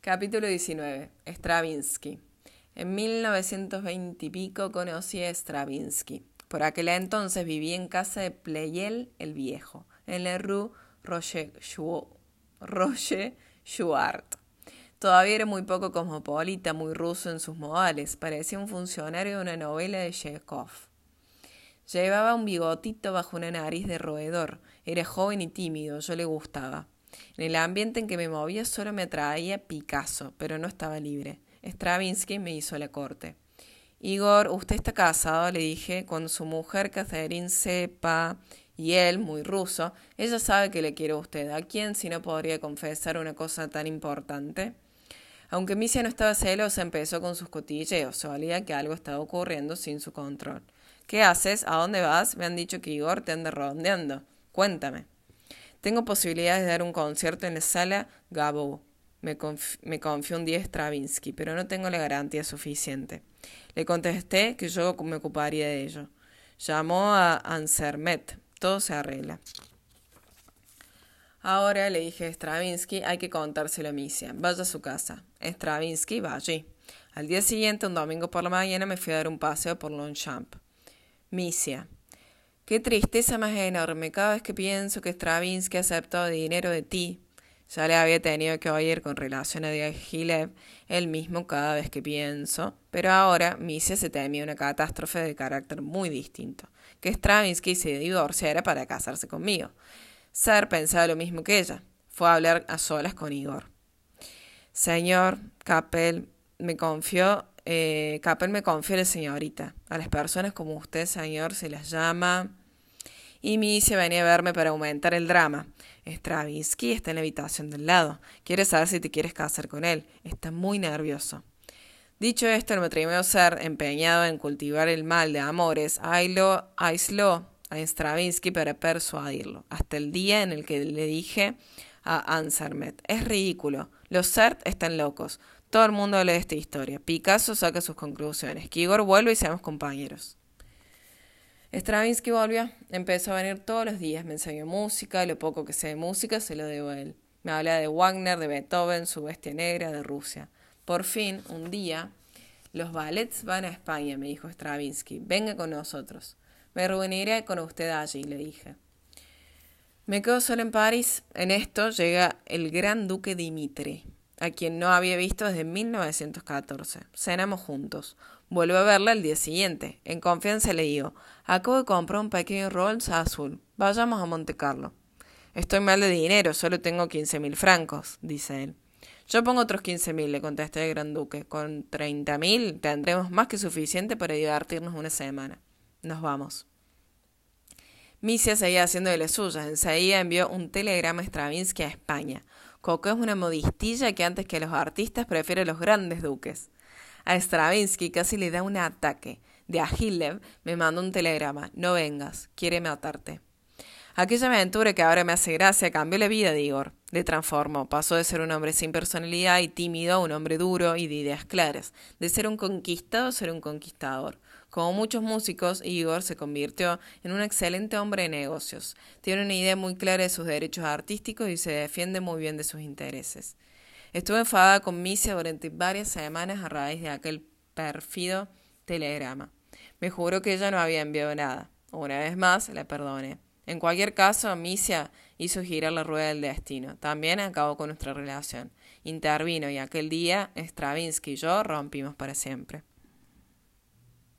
Capítulo 19. Stravinsky. En 1920 y pico conocí a Stravinsky. Por aquel entonces vivía en casa de Pleyel el Viejo, en la rue Roche, Roche Chouart. Todavía era muy poco cosmopolita, muy ruso en sus modales. Parecía un funcionario de una novela de Chekhov. Llevaba un bigotito bajo una nariz de roedor. Era joven y tímido, yo le gustaba. En el ambiente en que me movía solo me atraía Picasso, pero no estaba libre. Stravinsky me hizo la corte. Igor, usted está casado, le dije, con su mujer Catherine sepa, y él, muy ruso, ella sabe que le quiero a usted. ¿A quién si no podría confesar una cosa tan importante? Aunque Misia no estaba celosa, empezó con sus cotilleos. Solía que algo estaba ocurriendo sin su control. ¿Qué haces? ¿A dónde vas? Me han dicho que Igor te anda rondeando. Cuéntame. Tengo posibilidades de dar un concierto en la sala Gabo. Me, confió un día Stravinsky, pero no tengo la garantía suficiente. Le contesté que yo me ocuparía de ello. Llamó a Ansermet. Todo se arregla. Ahora le dije a Stravinsky, hay que contárselo a Misia. Vaya a su casa. Stravinsky va allí. Al día siguiente, un domingo por la mañana, me fui a dar un paseo por Longchamp. Misia. Qué tristeza más enorme cada vez que pienso que Stravinsky ha aceptado dinero de ti. Ya le había tenido que oír con relación a Diaghilev él mismo cada vez que pienso, pero ahora Misia se temía una catástrofe de carácter muy distinto, que Stravinsky se divorciara para casarse conmigo. Ser pensaba lo mismo que ella. Fue a hablar a solas con Igor. Señor, Capel me confió eh, Capel me confió la señorita. A las personas como usted, señor, se las llama. Y se venía a verme para aumentar el drama. Stravinsky está en la habitación del lado. Quiere saber si te quieres casar con él. Está muy nervioso. Dicho esto, el matrimonio ser, empeñado en cultivar el mal de amores, aisló, aisló a Stravinsky para persuadirlo, hasta el día en el que le dije a Ansermet, es ridículo, los CERT están locos, todo el mundo de esta historia. Picasso saca sus conclusiones. Que Igor vuelve y seamos compañeros. Stravinsky volvió. Empezó a venir todos los días. Me enseñó música. Lo poco que sé de música se lo debo a él. Me habla de Wagner, de Beethoven, su bestia negra, de Rusia. Por fin, un día, los ballets van a España, me dijo Stravinsky. Venga con nosotros. Me reuniré con usted allí, le dije. Me quedo solo en París. En esto llega el gran duque Dimitri a quien no había visto desde 1914. Cenamos juntos. Vuelvo a verla el día siguiente. En confianza le digo, acabo de comprar un pequeño Rolls azul. Vayamos a Monte Carlo. Estoy mal de dinero, solo tengo quince mil francos, dice él. Yo pongo otros quince mil, le contesté el gran duque. Con treinta mil tendremos más que suficiente para divertirnos una semana. Nos vamos. Misia seguía haciendo de las suyas. Enseguida envió un telegrama a Stravinsky a España. Coco es una modistilla que antes que los artistas prefiere los grandes duques. A Stravinsky casi le da un ataque. De Agilev me mandó un telegrama. No vengas, quiere matarte. Aquella aventura que ahora me hace gracia cambió la vida de Igor. Le transformó. Pasó de ser un hombre sin personalidad y tímido a un hombre duro y de ideas claras. De ser un conquistado a ser un conquistador. Como muchos músicos, Igor se convirtió en un excelente hombre de negocios. Tiene una idea muy clara de sus derechos artísticos y se defiende muy bien de sus intereses. Estuve enfadada con Misia durante varias semanas a raíz de aquel perfido telegrama. Me juró que ella no había enviado nada. Una vez más, la perdoné. En cualquier caso, Misia hizo girar la rueda del destino. También acabó con nuestra relación. Intervino y aquel día Stravinsky y yo rompimos para siempre.